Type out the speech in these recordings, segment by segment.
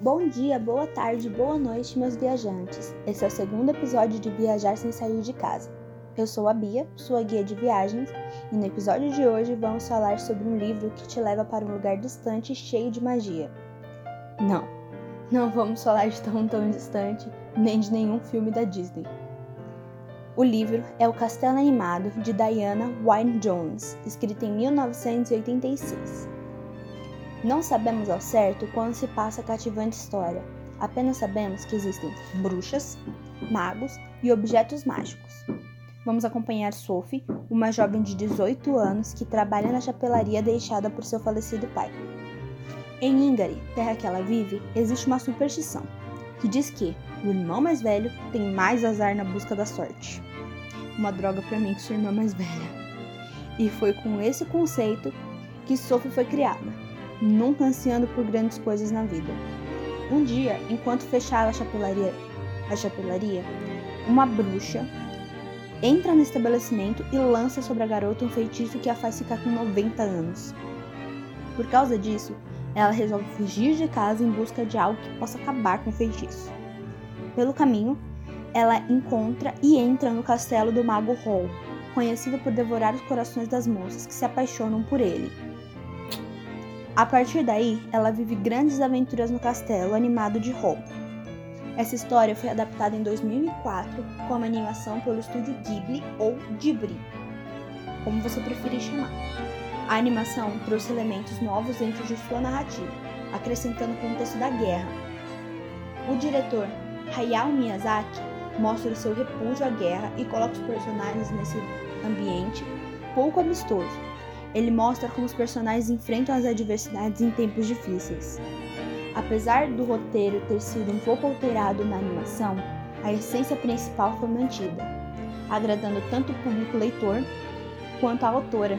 Bom dia, boa tarde, boa noite, meus viajantes. Esse é o segundo episódio de Viajar sem sair de casa. Eu sou a Bia, sua guia de viagens, e no episódio de hoje vamos falar sobre um livro que te leva para um lugar distante cheio de magia. Não, não vamos falar de tão tão distante, nem de nenhum filme da Disney. O livro é O Castelo Animado de Diana Wynne Jones, escrito em 1986. Não sabemos ao certo quando se passa a cativante história, apenas sabemos que existem bruxas, magos e objetos mágicos. Vamos acompanhar Sophie, uma jovem de 18 anos que trabalha na chapelaria deixada por seu falecido pai. Em Ingari, terra que ela vive, existe uma superstição que diz que o irmão mais velho tem mais azar na busca da sorte. Uma droga para mim que sou irmã mais velha. E foi com esse conceito que Sophie foi criada nunca ansiando por grandes coisas na vida. Um dia, enquanto fechava a chapelaria, a chapelaria, uma bruxa entra no estabelecimento e lança sobre a garota um feitiço que a faz ficar com 90 anos. Por causa disso, ela resolve fugir de casa em busca de algo que possa acabar com o feitiço. Pelo caminho, ela encontra e entra no castelo do Mago Hall, conhecido por devorar os corações das moças que se apaixonam por ele. A partir daí, ela vive grandes aventuras no castelo animado de Hall. Essa história foi adaptada em 2004 como animação pelo estúdio Ghibli ou Ghibli, como você preferir chamar. A animação trouxe elementos novos dentro de sua narrativa, acrescentando o contexto da guerra. O diretor Hayao Miyazaki mostra seu repúdio à guerra e coloca os personagens nesse ambiente pouco amistoso, ele mostra como os personagens enfrentam as adversidades em tempos difíceis. Apesar do roteiro ter sido um pouco alterado na animação, a essência principal foi mantida, agradando tanto o público leitor quanto a autora.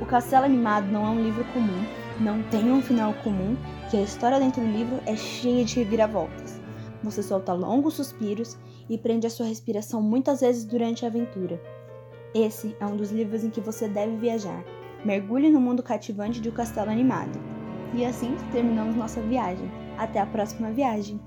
O Castelo Animado não é um livro comum, não tem um final comum, que a história dentro do livro é cheia de reviravoltas. Você solta longos suspiros e prende a sua respiração muitas vezes durante a aventura. Esse é um dos livros em que você deve viajar. Mergulhe no mundo cativante de um castelo animado. E assim terminamos nossa viagem. Até a próxima viagem!